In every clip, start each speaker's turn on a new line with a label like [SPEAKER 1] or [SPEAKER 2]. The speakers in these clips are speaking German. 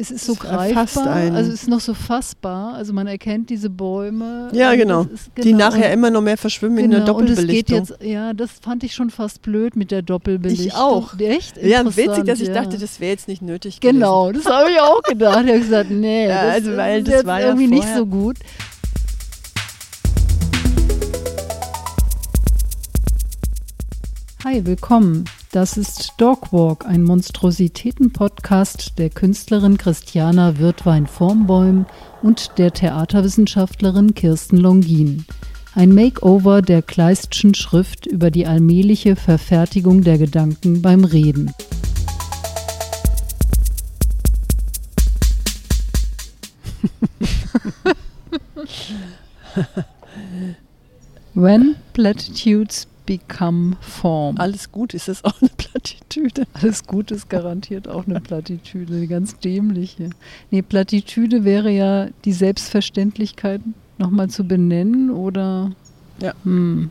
[SPEAKER 1] es ist so
[SPEAKER 2] Es
[SPEAKER 1] greifbar, also es ist noch so fassbar, also man erkennt diese Bäume.
[SPEAKER 2] Ja, genau.
[SPEAKER 1] das ist-
[SPEAKER 2] Die nachher immer noch mehr verschwimmen in der
[SPEAKER 1] Genau, und es geht
[SPEAKER 2] Doppelbelichtung.
[SPEAKER 1] jetzt, ja, das fand ich schon fast blöd mit der Doppelbelichtung.
[SPEAKER 2] Ich auch.
[SPEAKER 1] Echt?
[SPEAKER 2] ja, witzig, dass ich
[SPEAKER 1] ja.
[SPEAKER 2] dachte, das wäre jetzt nicht nötig gewesen.
[SPEAKER 1] Genau, das habe ich auch gedacht. Ich habe gesagt, nee,
[SPEAKER 2] Ja,
[SPEAKER 1] das,
[SPEAKER 2] also, weil
[SPEAKER 1] ist
[SPEAKER 2] das
[SPEAKER 1] jetzt
[SPEAKER 2] war ja
[SPEAKER 1] irgendwie nicht so gut. Hi, willkommen. Das ist Dogwalk, ein Monstrositäten-Podcast der Künstlerin Christiana Wirtwein-Vormbäum und der Theaterwissenschaftlerin Kirsten Longin. Ein Makeover der Kleistschen Schrift über die allmähliche Verfertigung der Gedanken beim Reden. When platitudes become form.
[SPEAKER 2] Alles gut, ist das auch eine Plattitüde?
[SPEAKER 1] Alles gut ist garantiert auch eine Plattitüde, eine ganz dämliche. Nee, Plattitüde wäre ja die Selbstverständlichkeit nochmal zu benennen oder
[SPEAKER 2] Ja.
[SPEAKER 1] hm,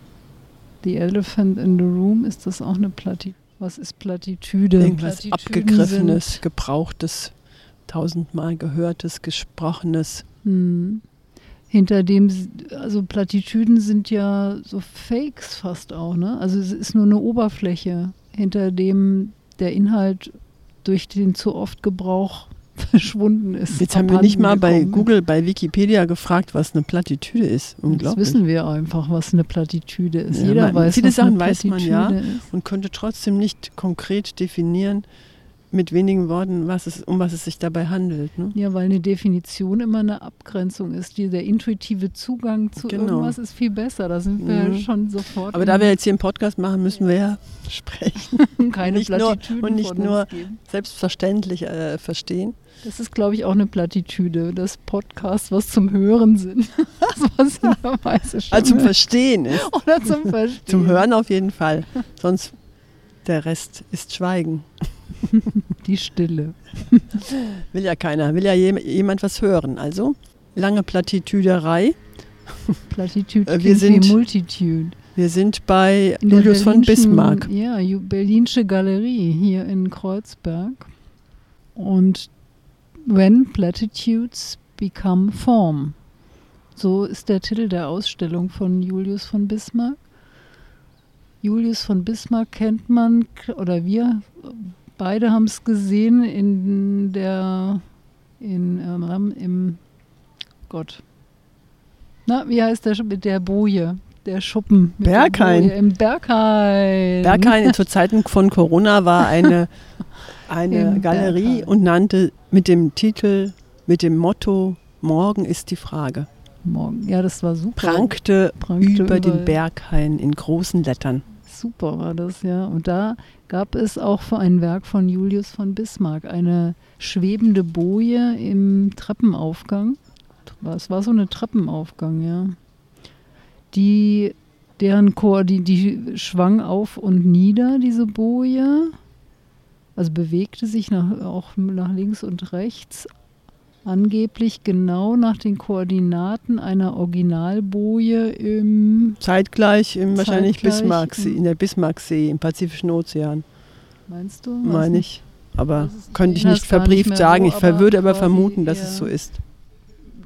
[SPEAKER 1] The Elephant in the Room, ist das auch eine Plattitüde? Was ist Plattitüde?
[SPEAKER 2] Irgendwas Abgegriffenes, Gebrauchtes, tausendmal Gehörtes, Gesprochenes.
[SPEAKER 1] Sind, hm, hinter dem, also Plattitüden sind ja so Fakes fast auch, ne? Also es ist nur eine Oberfläche, hinter dem der Inhalt durch den zu oft Gebrauch verschwunden ist.
[SPEAKER 2] Jetzt haben wir nicht mal bei
[SPEAKER 1] abhandengekommen.
[SPEAKER 2] Google, bei Wikipedia gefragt, was eine Plattitüde ist.
[SPEAKER 1] Jetzt
[SPEAKER 2] Unglaublich.
[SPEAKER 1] wissen wir einfach, was eine Plattitüde ist.
[SPEAKER 2] Ja,
[SPEAKER 1] Jeder
[SPEAKER 2] man-
[SPEAKER 1] weiß,
[SPEAKER 2] viele
[SPEAKER 1] was
[SPEAKER 2] Sachen
[SPEAKER 1] eine
[SPEAKER 2] weiß man, ja.
[SPEAKER 1] Plattitüde ist.
[SPEAKER 2] Und könnte trotzdem nicht konkret definieren, mit wenigen Worten, was es, um was es sich dabei handelt. Ne?
[SPEAKER 1] Ja, weil eine Definition immer eine Abgrenzung ist. Die, der intuitive Zugang zu
[SPEAKER 2] Genau.
[SPEAKER 1] irgendwas ist viel besser. Da sind wir
[SPEAKER 2] Mhm.
[SPEAKER 1] schon sofort.
[SPEAKER 2] Aber da wir jetzt hier einen Podcast machen, müssen wir ja sprechen.
[SPEAKER 1] in keine
[SPEAKER 2] nicht nur-
[SPEAKER 1] Plattitüden
[SPEAKER 2] und nicht nur-. Selbstverständlich äh, verstehen.
[SPEAKER 1] Das ist, glaube ich, auch eine Plattitüde. Das Podcast, was zum Hören sind. Das passenderweise schon.
[SPEAKER 2] Also zum Verstehen ist.
[SPEAKER 1] Oder zum Verstehen.
[SPEAKER 2] Zum Hören auf jeden Fall. Sonst der Rest ist Schweigen.
[SPEAKER 1] Die Stille.
[SPEAKER 2] Will ja keiner, will ja jem- jemand was hören. Also lange Plattitüderei.
[SPEAKER 1] Plattitüde
[SPEAKER 2] Äh, wir
[SPEAKER 1] klingt wie
[SPEAKER 2] sind
[SPEAKER 1] Multitude.
[SPEAKER 2] Wir sind bei Julius von Bismarck.
[SPEAKER 1] Ja, Berlinsche Galerie hier in Kreuzberg. Und When Platitudes Become Form. So ist der Titel der Ausstellung von Julius von Bismarck. Julius von Bismarck kennt man, oder wir beide haben es gesehen in der, in, ähm, im, Gott. Na, wie heißt der, mit der Boje? Der Schuppen. der
[SPEAKER 2] Berghain.
[SPEAKER 1] Boje. Im Berghain.
[SPEAKER 2] Berghain zu Zeiten von Corona war eine, eine
[SPEAKER 1] Im
[SPEAKER 2] Galerie
[SPEAKER 1] Berghain.
[SPEAKER 2] und nannte mit dem Titel, mit dem Motto Morgen ist die Frage.
[SPEAKER 1] Morgen. Ja, das war super.
[SPEAKER 2] Prangte,
[SPEAKER 1] Prangte
[SPEAKER 2] über den
[SPEAKER 1] überall.
[SPEAKER 2] Berghain in großen Lettern.
[SPEAKER 1] Super war das, ja. Und da gab es auch für ein Werk von Julius von Bismarck eine schwebende Boje im Treppenaufgang. Es war so eine Treppenaufgang, ja. Die, deren Koordin die schwang auf und nieder, diese Boje. Also bewegte sich nach, auch nach links und rechts. Angeblich genau nach den Koordinaten einer Originalboje im
[SPEAKER 2] Zeitgleich im wahrscheinlich
[SPEAKER 1] Zeitgleich
[SPEAKER 2] Bismarcksee,
[SPEAKER 1] im-
[SPEAKER 2] in der Bismarcksee, im Pazifischen Ozean,
[SPEAKER 1] Meinst du?
[SPEAKER 2] meine ich. Aber könnte ich nicht
[SPEAKER 1] nicht
[SPEAKER 2] verbrieft
[SPEAKER 1] mehr
[SPEAKER 2] sagen.
[SPEAKER 1] wo,
[SPEAKER 2] ich würde aber vermuten, dass es so ist.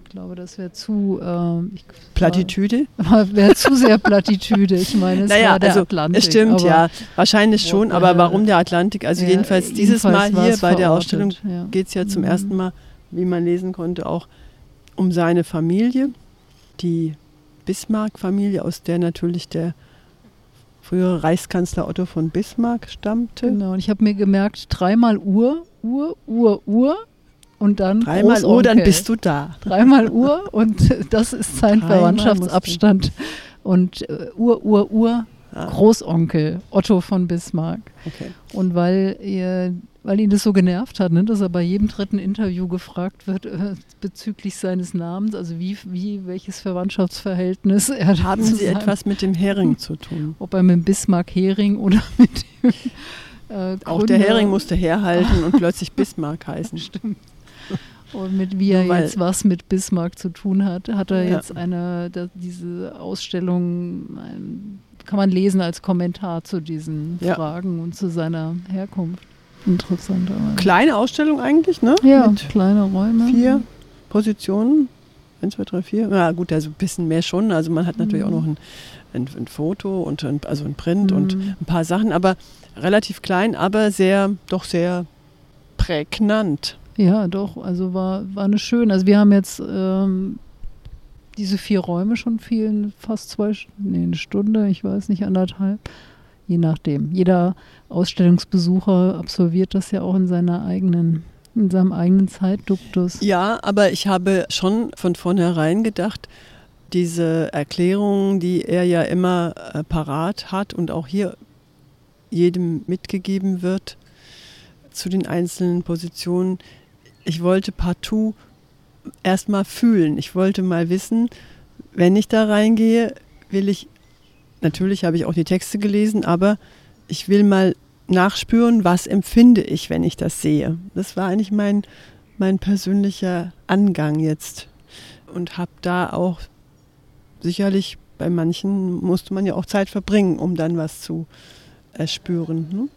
[SPEAKER 1] Ich glaube, das wäre zu. ähm, ich,
[SPEAKER 2] Plattitüde?
[SPEAKER 1] Wäre zu sehr Plattitüde. Ich meine, es
[SPEAKER 2] Naja,
[SPEAKER 1] war der
[SPEAKER 2] also
[SPEAKER 1] Atlantik.
[SPEAKER 2] es stimmt, ja. Wahrscheinlich schon, aber warum der Atlantik? Also
[SPEAKER 1] ja,
[SPEAKER 2] jedenfalls dieses Mal hier bei der Ausstellung
[SPEAKER 1] ja.
[SPEAKER 2] geht es ja zum
[SPEAKER 1] Mhm.
[SPEAKER 2] ersten Mal, wie man lesen konnte, auch um seine Familie, die Bismarck-Familie, aus der natürlich der frühere Reichskanzler Otto von Bismarck stammte.
[SPEAKER 1] Genau, und ich habe mir gemerkt, dreimal Uhr, Uhr, Uhr, Uhr und dann
[SPEAKER 2] Dreimal Uhr, dann bist du da.
[SPEAKER 1] Dreimal Uhr und das ist sein Verwandtschaftsabstand. Und äh, Uhr, Uhr, Uhr,
[SPEAKER 2] Ah,
[SPEAKER 1] Großonkel Otto von Bismarck.
[SPEAKER 2] okay.
[SPEAKER 1] Und weil, er, weil ihn das so genervt hat, ne, dass er bei jedem dritten Interview gefragt wird äh, bezüglich seines Namens, also wie, wie welches Verwandtschaftsverhältnis er
[SPEAKER 2] Haben
[SPEAKER 1] zu
[SPEAKER 2] Sie etwas mit dem Hering zu tun?
[SPEAKER 1] ob er mit Bismarck Hering oder mit dem äh,
[SPEAKER 2] Auch der Hering musste herhalten und plötzlich Bismarck heißen.
[SPEAKER 1] Stimmt. Und mit wie er jetzt was mit Bismarck zu tun hat, hat er
[SPEAKER 2] Ja.
[SPEAKER 1] jetzt eine, da, diese Ausstellung, ein, kann man lesen als Kommentar zu diesen
[SPEAKER 2] Ja.
[SPEAKER 1] Fragen und zu seiner Herkunft. Interessanterweise.
[SPEAKER 2] Kleine Ausstellung eigentlich, ne?
[SPEAKER 1] Ja,
[SPEAKER 2] Mit
[SPEAKER 1] kleine Räume.
[SPEAKER 2] vier Positionen. Eins, zwei, drei, vier. Ja, gut, also ein bisschen mehr schon. Also man hat natürlich
[SPEAKER 1] Mhm.
[SPEAKER 2] auch noch ein, ein, ein Foto und ein, also ein Print und
[SPEAKER 1] Mhm.
[SPEAKER 2] ein paar Sachen, aber relativ klein, aber sehr, doch sehr prägnant.
[SPEAKER 1] Ja, doch, also war, war eine schöne. Also wir haben jetzt ähm, diese vier Räume schon vielen, fast zwei, nee, eine Stunde, ich weiß nicht, anderthalb, je nachdem. Jeder Ausstellungsbesucher absolviert das ja auch in seiner eigenen, in seinem eigenen Zeitduktus.
[SPEAKER 2] Ja, aber ich habe schon von vornherein gedacht, diese Erklärungen, die er ja immer äh, parat hat und auch hier jedem mitgegeben wird zu den einzelnen Positionen, ich wollte partout erstmal fühlen. Ich wollte mal wissen, wenn ich da reingehe, will ich, natürlich habe ich auch die Texte gelesen, aber ich will mal nachspüren, was empfinde ich, wenn ich das sehe. Das war eigentlich mein, mein persönlicher Angang jetzt. Und habe da auch sicherlich bei manchen musste man ja auch Zeit verbringen, um dann was zu erspüren. Ne?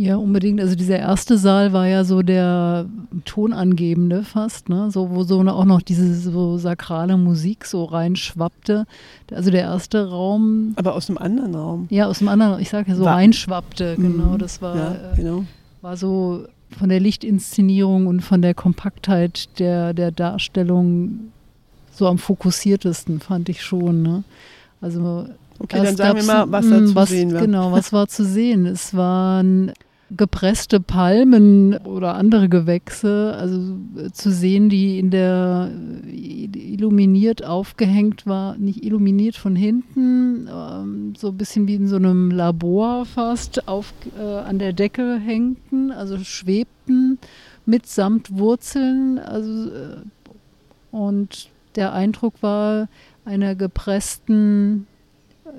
[SPEAKER 1] Ja, unbedingt. Also dieser erste Saal war ja so der tonangebende fast, ne? So, wo so auch noch diese so sakrale Musik so reinschwappte. Also der erste Raum,
[SPEAKER 2] Aber aus einem anderen Raum.
[SPEAKER 1] ja, aus dem anderen, ich sage ja so
[SPEAKER 2] War-
[SPEAKER 1] reinschwappte, genau.
[SPEAKER 2] Mhm.
[SPEAKER 1] Das war,
[SPEAKER 2] ja,
[SPEAKER 1] äh,
[SPEAKER 2] genau.
[SPEAKER 1] war so von der Lichtinszenierung und von der Kompaktheit der, der Darstellung so am fokussiertesten, fand ich schon. Ne? Also
[SPEAKER 2] Okay, dann
[SPEAKER 1] erst
[SPEAKER 2] sagen wir mal, was da zu
[SPEAKER 1] was,
[SPEAKER 2] sehen war.
[SPEAKER 1] Genau, was war zu sehen? Es waren gepresste Palmen oder andere Gewächse, also zu sehen, die in der äh, illuminiert aufgehängt war, nicht illuminiert von hinten, ähm, so ein bisschen wie in so einem Labor fast auf, äh, an der Decke hängten, also schwebten mitsamt Wurzeln, also äh, und der Eindruck war einer gepressten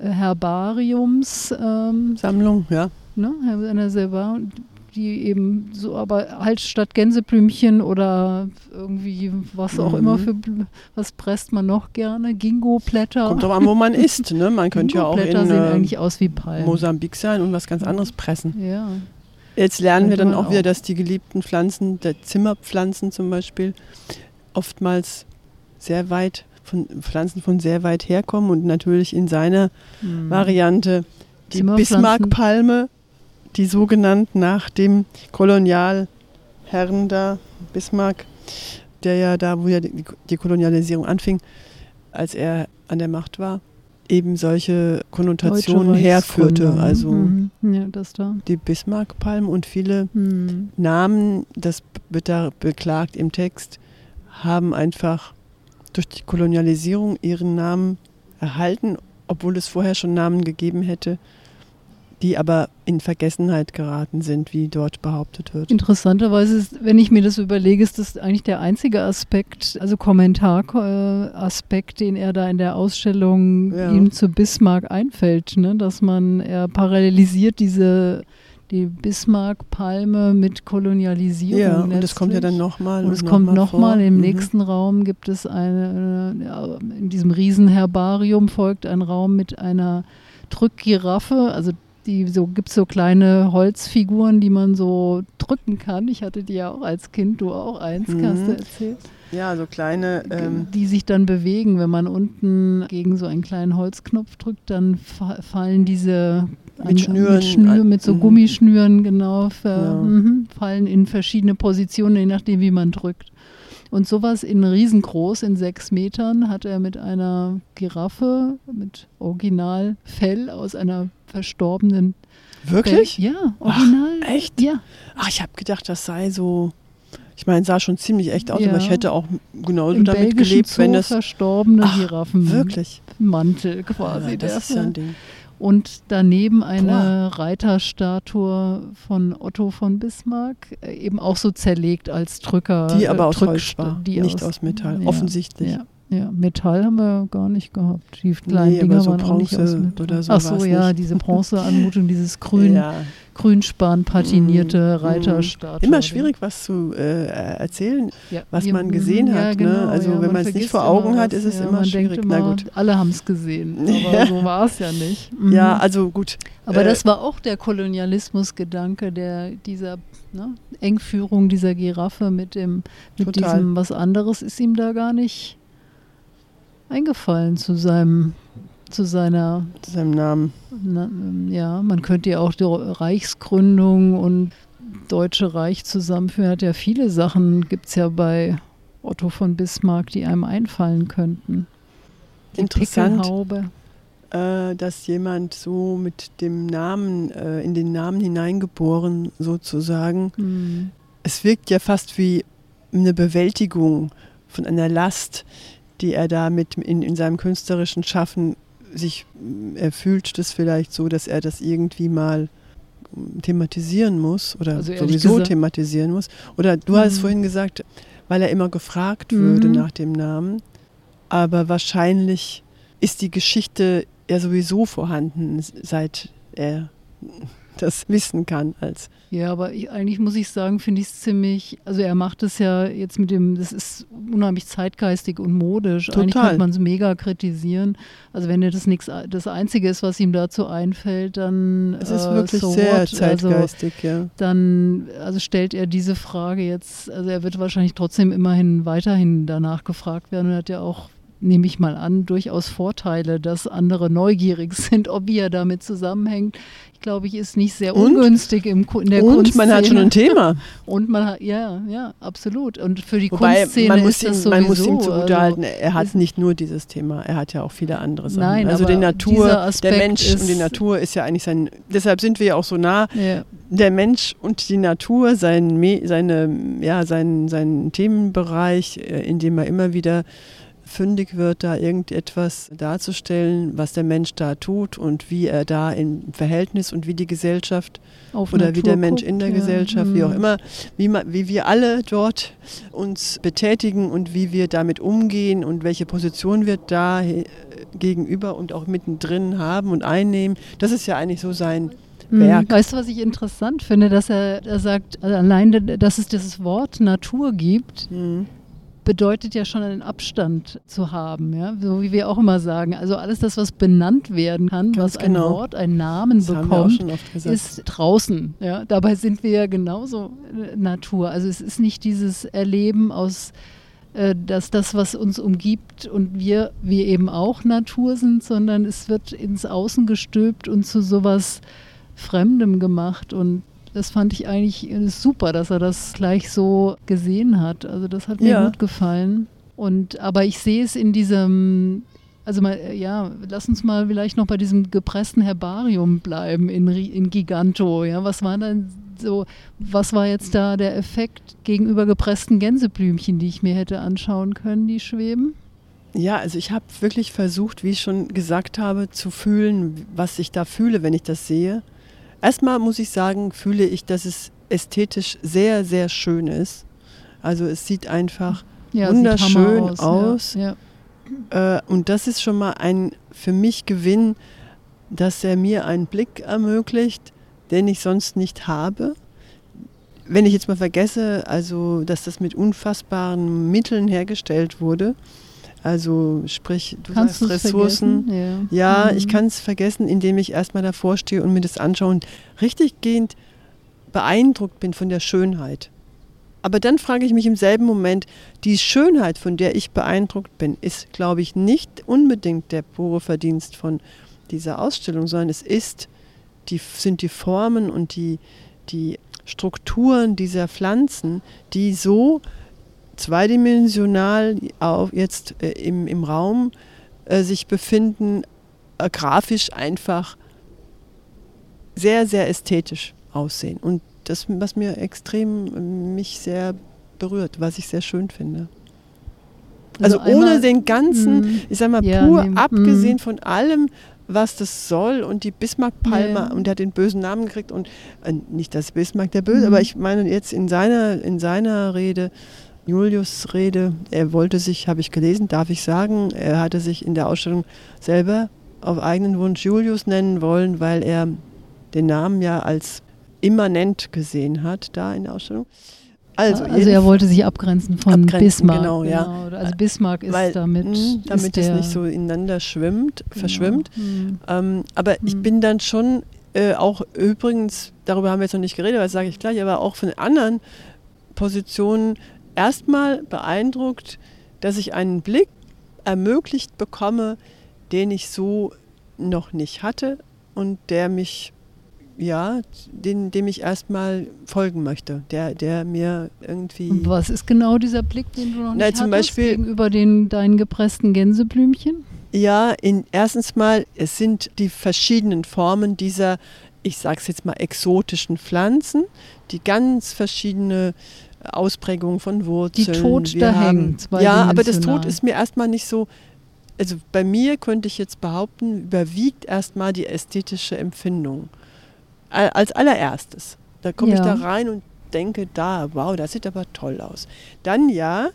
[SPEAKER 1] äh, Herbariums, ähm,
[SPEAKER 2] Sammlung, ja.
[SPEAKER 1] Ne, einer selber, die eben so, aber halt statt Gänseblümchen oder irgendwie was auch
[SPEAKER 2] Mhm.
[SPEAKER 1] immer für, was presst man noch gerne? Gingo-Blätter.
[SPEAKER 2] Kommt drauf an, wo man ist. Ne? Man könnte ja auch in
[SPEAKER 1] sehen
[SPEAKER 2] äh,
[SPEAKER 1] eigentlich aus wie Palmen.
[SPEAKER 2] Mosambik sein und was ganz anderes pressen.
[SPEAKER 1] Ja,
[SPEAKER 2] Jetzt lernen wir
[SPEAKER 1] Könnte
[SPEAKER 2] dann
[SPEAKER 1] man
[SPEAKER 2] auch wieder,
[SPEAKER 1] auch.
[SPEAKER 2] dass die geliebten Pflanzen, der Zimmerpflanzen zum Beispiel, oftmals sehr weit von Pflanzen von sehr weit herkommen und natürlich in seiner
[SPEAKER 1] hm.
[SPEAKER 2] Variante die. Bismarckpalme, die sogenannt nach dem Kolonialherren da, Bismarck, der ja da, wo ja die, die Kolonialisierung anfing, als er an der Macht war, eben solche Konnotationen herführte. Also
[SPEAKER 1] Mhm. Ja,
[SPEAKER 2] die Bismarckpalmen und viele
[SPEAKER 1] Hm.
[SPEAKER 2] Namen, das wird da beklagt im Text, haben einfach durch die Kolonialisierung ihren Namen erhalten, obwohl es vorher schon Namen gegeben hätte, die aber in Vergessenheit geraten sind, wie dort behauptet wird.
[SPEAKER 1] Interessanterweise, ist, wenn ich mir das überlege, ist das eigentlich der einzige Aspekt, also Kommentaraspekt, den er da in der Ausstellung
[SPEAKER 2] Ja.
[SPEAKER 1] ihm zu Bismarck einfällt, ne? dass man, er parallelisiert diese, die Bismarck-Palme mit Kolonialisierung.
[SPEAKER 2] Ja, und das kommt ja
[SPEAKER 1] letztlich.
[SPEAKER 2] dann nochmal.
[SPEAKER 1] Und es kommt nochmal, im
[SPEAKER 2] Mhm.
[SPEAKER 1] nächsten Raum gibt es eine, äh, ja, in diesem Riesenherbarium folgt ein Raum mit einer Drückgiraffe, also die so gibt so kleine Holzfiguren, die man so drücken kann. Ich hatte die ja auch als Kind, du auch eins,
[SPEAKER 2] Mhm.
[SPEAKER 1] hast du erzählt.
[SPEAKER 2] Ja, so kleine. Ähm,
[SPEAKER 1] die sich dann bewegen, wenn man unten gegen so einen kleinen Holzknopf drückt, dann fa fallen diese
[SPEAKER 2] Mit Schnüren
[SPEAKER 1] mit, Schnür,
[SPEAKER 2] an-
[SPEAKER 1] mit so
[SPEAKER 2] mhm.
[SPEAKER 1] Gummischnüren genau ver,
[SPEAKER 2] Ja.
[SPEAKER 1] mhm, fallen in verschiedene Positionen, je nachdem wie man drückt. Und sowas in riesengroß, in sechs Metern, hat er mit einer Giraffe, mit Originalfell aus einer verstorbenen
[SPEAKER 2] wirklich?
[SPEAKER 1] Fell. Ja, original.
[SPEAKER 2] echt?
[SPEAKER 1] Ja,
[SPEAKER 2] Ach, ich habe gedacht, das sei so. Ich meine, sah schon ziemlich echt aus,
[SPEAKER 1] Ja.
[SPEAKER 2] aber ich hätte auch genauso
[SPEAKER 1] im
[SPEAKER 2] damit gelebt,
[SPEAKER 1] Zoo
[SPEAKER 2] wenn das.
[SPEAKER 1] verstorbene
[SPEAKER 2] Ach,
[SPEAKER 1] Giraffen.
[SPEAKER 2] Wirklich?
[SPEAKER 1] Mantel quasi.
[SPEAKER 2] Ja, das
[SPEAKER 1] der
[SPEAKER 2] ist ja ein Ding.
[SPEAKER 1] Und daneben eine Reiterstatue von Otto von Bismarck, äh, eben auch so zerlegt als Drücker.
[SPEAKER 2] Die aber
[SPEAKER 1] äh,
[SPEAKER 2] aus Holz war, nicht aus Metall, offensichtlich.
[SPEAKER 1] Ja, Ja, Metall haben wir gar nicht gehabt. Die kleinen
[SPEAKER 2] Nee,
[SPEAKER 1] Dinger
[SPEAKER 2] so
[SPEAKER 1] waren auch nicht aus
[SPEAKER 2] Bronze
[SPEAKER 1] Metall.
[SPEAKER 2] oder so
[SPEAKER 1] Ach so, ja,
[SPEAKER 2] nicht.
[SPEAKER 1] diese Bronzeanmutung, dieses grün,
[SPEAKER 2] Ja,
[SPEAKER 1] grünspan patinierte
[SPEAKER 2] Mhm.
[SPEAKER 1] Reiterstatue.
[SPEAKER 2] immer schwierig, was zu äh, erzählen.
[SPEAKER 1] Ja,
[SPEAKER 2] was man gesehen
[SPEAKER 1] ja,
[SPEAKER 2] hat, ne?
[SPEAKER 1] Genau,
[SPEAKER 2] Also
[SPEAKER 1] ja,
[SPEAKER 2] wenn man es nicht vor Augen
[SPEAKER 1] immer
[SPEAKER 2] hat, ist es immer
[SPEAKER 1] man
[SPEAKER 2] schwierig.
[SPEAKER 1] Denkt
[SPEAKER 2] Na
[SPEAKER 1] immer,
[SPEAKER 2] gut.
[SPEAKER 1] Alle haben es gesehen, aber so war es ja nicht. Mhm.
[SPEAKER 2] Ja, also gut.
[SPEAKER 1] Aber
[SPEAKER 2] Äh,
[SPEAKER 1] das war auch der Kolonialismusgedanke, der dieser ne, Engführung dieser Giraffe mit dem mit
[SPEAKER 2] Total.
[SPEAKER 1] diesem was anderes ist ihm da gar nicht eingefallen zu seinem zu seiner
[SPEAKER 2] zu seinem Namen.
[SPEAKER 1] na, ja man könnte ja auch die Reichsgründung und Deutsche Reich zusammenführen hat ja viele Sachen gibt es ja bei Otto von Bismarck die einem einfallen könnten die
[SPEAKER 2] Interessant. Äh, dass jemand so mit dem Namen, äh, in den Namen hineingeboren sozusagen,
[SPEAKER 1] Hm.
[SPEAKER 2] es wirkt ja fast wie eine Bewältigung von einer Last, die er da mit in, in seinem künstlerischen Schaffen sich, er fühlt das vielleicht so, dass er das irgendwie mal mm, thematisieren muss oder
[SPEAKER 1] Also
[SPEAKER 2] sowieso
[SPEAKER 1] gesagt-
[SPEAKER 2] thematisieren muss. Oder du hast
[SPEAKER 1] Mhm.
[SPEAKER 2] vorhin gesagt, weil er immer gefragt würde
[SPEAKER 1] Mhm.
[SPEAKER 2] nach dem Namen. Aber wahrscheinlich ist die Geschichte ja sowieso vorhanden, seit er das wissen kann als
[SPEAKER 1] Ja, aber ich, eigentlich muss ich sagen, finde ich es ziemlich, also er macht es ja jetzt mit dem, das ist unheimlich zeitgeistig und modisch. Eigentlich
[SPEAKER 2] Total.
[SPEAKER 1] könnte man es mega kritisieren. Also wenn er das nichts, das Einzige ist, was ihm dazu einfällt, dann
[SPEAKER 2] Es ist
[SPEAKER 1] äh,
[SPEAKER 2] wirklich
[SPEAKER 1] so
[SPEAKER 2] sehr
[SPEAKER 1] what? Also
[SPEAKER 2] zeitgeistig, ja.
[SPEAKER 1] dann also stellt er diese Frage jetzt, also er wird wahrscheinlich trotzdem immerhin weiterhin danach gefragt werden und hat ja auch, nehme ich mal an, durchaus Vorteile, dass andere neugierig sind, ob wie er damit zusammenhängt. Glaube, ich ist nicht sehr
[SPEAKER 2] Und?
[SPEAKER 1] ungünstig im, Ku- in der
[SPEAKER 2] Und man hat schon
[SPEAKER 1] Kunstszene.
[SPEAKER 2] ein Thema.
[SPEAKER 1] Und man hat, ja, ja, absolut. Und für die
[SPEAKER 2] Wobei
[SPEAKER 1] Kunstszene
[SPEAKER 2] man muss,
[SPEAKER 1] ist das
[SPEAKER 2] ihm,
[SPEAKER 1] sowieso.
[SPEAKER 2] man muss ihm zugutehalten,
[SPEAKER 1] also,
[SPEAKER 2] er hat nicht nur dieses Thema, er hat ja auch viele andere Sachen.
[SPEAKER 1] Nein,
[SPEAKER 2] also die Natur, der Mensch und die Natur ist ja eigentlich sein, deshalb sind wir ja auch so nah.
[SPEAKER 1] ja,
[SPEAKER 2] Der Mensch und die Natur, sein, seine, ja, sein, sein Themenbereich, äh, in dem er immer wieder fündig wird, da irgendetwas darzustellen, was der Mensch da tut und wie er da im Verhältnis und wie die Gesellschaft
[SPEAKER 1] auf
[SPEAKER 2] oder wie
[SPEAKER 1] Natur
[SPEAKER 2] der Mensch
[SPEAKER 1] guckt,
[SPEAKER 2] in der
[SPEAKER 1] ja.
[SPEAKER 2] Gesellschaft, wie auch
[SPEAKER 1] Mhm.
[SPEAKER 2] immer, wie, ma- wie wir alle dort uns betätigen und wie wir damit umgehen und welche Position wir da gegenüber und auch mittendrin haben und einnehmen. Das ist ja eigentlich so sein
[SPEAKER 1] Mhm.
[SPEAKER 2] Werk.
[SPEAKER 1] Weißt du, was ich interessant finde, dass er, er sagt, also allein, dass es dieses Wort Natur gibt,
[SPEAKER 2] Mhm.
[SPEAKER 1] Bedeutet ja schon einen Abstand zu haben, ja, so wie wir auch immer sagen. Also alles das, was benannt werden kann,
[SPEAKER 2] Ganz
[SPEAKER 1] was ein
[SPEAKER 2] genau.
[SPEAKER 1] Wort, einen Namen
[SPEAKER 2] Das
[SPEAKER 1] bekommt, ist draußen. Ja? Dabei sind wir ja genauso äh, Natur. Also es ist nicht dieses Erleben aus, äh, dass das, was uns umgibt und wir, wir eben auch Natur sind, sondern es wird ins Außen gestülpt und zu sowas Fremdem gemacht. Und das fand ich eigentlich super, dass er das gleich so gesehen hat. Also das hat mir
[SPEAKER 2] Ja.
[SPEAKER 1] gut gefallen. Und aber ich sehe es in diesem also mal, äh, ja, lass uns mal vielleicht noch bei diesem gepressten Herbarium bleiben in, in Giganto. Ja, was war denn so, was war jetzt da der Effekt gegenüber gepressten Gänseblümchen, die ich mir hätte anschauen können, die schweben?
[SPEAKER 2] Ja, also ich habe wirklich versucht, wie ich schon gesagt habe, zu fühlen, was ich da fühle, wenn ich das sehe. Erstmal muss ich sagen, fühle ich, dass es ästhetisch sehr, sehr schön ist. Also es sieht einfach
[SPEAKER 1] Ja, sieht
[SPEAKER 2] Wunderschön
[SPEAKER 1] Hammer
[SPEAKER 2] aus.
[SPEAKER 1] Ja, ja.
[SPEAKER 2] Äh, und das ist schon mal ein für mich Gewinn, dass er mir einen Blick ermöglicht, den ich sonst nicht habe. Wenn ich jetzt mal vergesse, also dass das mit unfassbaren Mitteln hergestellt wurde, also sprich, du
[SPEAKER 1] Kannst
[SPEAKER 2] sagst
[SPEAKER 1] es
[SPEAKER 2] Ressourcen.
[SPEAKER 1] vergessen?
[SPEAKER 2] Ja,
[SPEAKER 1] Mhm.
[SPEAKER 2] ich kann es vergessen, indem ich erstmal davor stehe und mir das anschaue und richtig gehend beeindruckt bin von der Schönheit. Aber dann frage ich mich im selben Moment, die Schönheit, von der ich beeindruckt bin, ist, glaube ich, nicht unbedingt der pure Verdienst von dieser Ausstellung, sondern es ist, die, sind die Formen und die, die Strukturen dieser Pflanzen, die so zweidimensional auf, jetzt äh, im, im Raum äh, sich befinden, äh, grafisch einfach sehr, sehr ästhetisch aussehen. Und das, was mir extrem äh, mich sehr berührt, was ich sehr schön finde. Also, ohne
[SPEAKER 1] einmal-
[SPEAKER 2] den ganzen,
[SPEAKER 1] Mhm.
[SPEAKER 2] ich sag mal,
[SPEAKER 1] Ja,
[SPEAKER 2] pur
[SPEAKER 1] nee,
[SPEAKER 2] abgesehen
[SPEAKER 1] mhm.
[SPEAKER 2] von allem, was das soll und die Bismarck-Palme
[SPEAKER 1] Ja.
[SPEAKER 2] und der hat den bösen Namen gekriegt und äh, nicht das Bismarck der Böse,
[SPEAKER 1] Mhm.
[SPEAKER 2] aber ich meine jetzt in seiner, in seiner Rede Julius Rede. Er wollte sich, habe ich gelesen, darf ich sagen, er hatte sich in der Ausstellung selber auf eigenen Wunsch Julius nennen wollen, weil er den Namen ja als immanent gesehen hat da in der Ausstellung.
[SPEAKER 1] Also, also er wollte sich abgrenzen von abgrenzen, Bismarck.
[SPEAKER 2] Genau, ja.
[SPEAKER 1] Genau. Also Bismarck ist Weil, damit. Mh,
[SPEAKER 2] damit
[SPEAKER 1] ist
[SPEAKER 2] es nicht so ineinander schwimmt, genau. verschwimmt. Mhm. Ähm, aber mhm. ich bin dann schon äh, auch übrigens, darüber haben wir jetzt noch nicht geredet, aber das sage ich gleich, aber auch von anderen Positionen erstmal beeindruckt, dass ich einen Blick ermöglicht bekomme, den ich so noch nicht hatte und der mich ja, den, dem ich erstmal folgen möchte, der, der mir irgendwie.
[SPEAKER 1] Und was ist genau dieser Blick, den du noch nicht
[SPEAKER 2] Na, zum
[SPEAKER 1] hattest,
[SPEAKER 2] Beispiel,
[SPEAKER 1] gegenüber den deinen gepressten Gänseblümchen?
[SPEAKER 2] Ja, in, erstens mal, es sind die verschiedenen Formen dieser, ich sage es jetzt mal, exotischen Pflanzen, die ganz verschiedene Ausprägungen von Wurzeln.
[SPEAKER 1] Die Tod Wir da haben, hängt.
[SPEAKER 2] Ja, aber das Tod ist mir erstmal nicht so. Also bei mir könnte ich jetzt behaupten, überwiegt erstmal die ästhetische Empfindung als allererstes. Da komme ja. ich da rein und denke, da, wow, das sieht aber toll aus. Dann ja,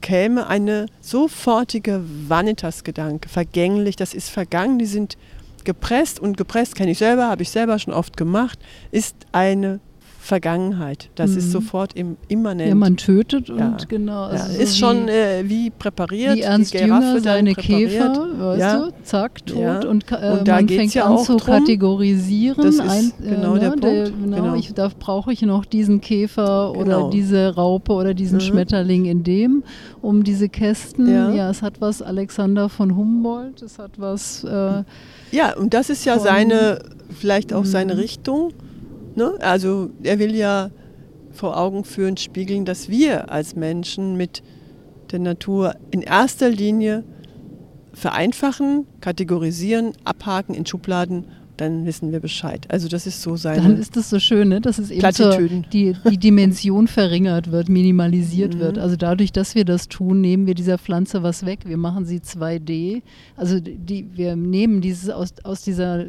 [SPEAKER 2] käme eine sofortige Vanitas-Gedanke, vergänglich, das ist vergangen, die sind gepresst und gepresst kenne ich selber, habe ich selber schon oft gemacht, ist eine Vergangenheit. Das mhm. ist sofort im, immanent.
[SPEAKER 1] Ja, man tötet und ja. genau.
[SPEAKER 2] Also ja, so ist schon äh, wie präpariert.
[SPEAKER 1] Wie Ernst Jünger seine Käfer, weißt ja. du, zack, tot. Und, äh, und man fängt an zu drum. kategorisieren.
[SPEAKER 2] Das ist Ein, äh, genau äh, der ne, Punkt. Der,
[SPEAKER 1] genau, genau. Ich, da brauche ich noch diesen Käfer genau. oder diese Raupe oder diesen mhm. Schmetterling in dem, um diese Kästen. Ja. es hat was Alexander von Humboldt, es hat was... Äh,
[SPEAKER 2] ja, und das ist ja seine, vielleicht auch seine mhm. Richtung. Ne? Also er will ja vor Augen führen, spiegeln, dass wir als Menschen mit der Natur in erster Linie vereinfachen, kategorisieren, abhaken in Schubladen, dann wissen wir Bescheid. Also das ist so sein.
[SPEAKER 1] Dann ist das so schön, ne? dass es eben so die, die Dimension verringert wird, minimalisiert mhm. wird. Also dadurch, dass wir das tun, nehmen wir dieser Pflanze was weg. Wir machen sie 2D. Also die, wir nehmen dieses aus, aus dieser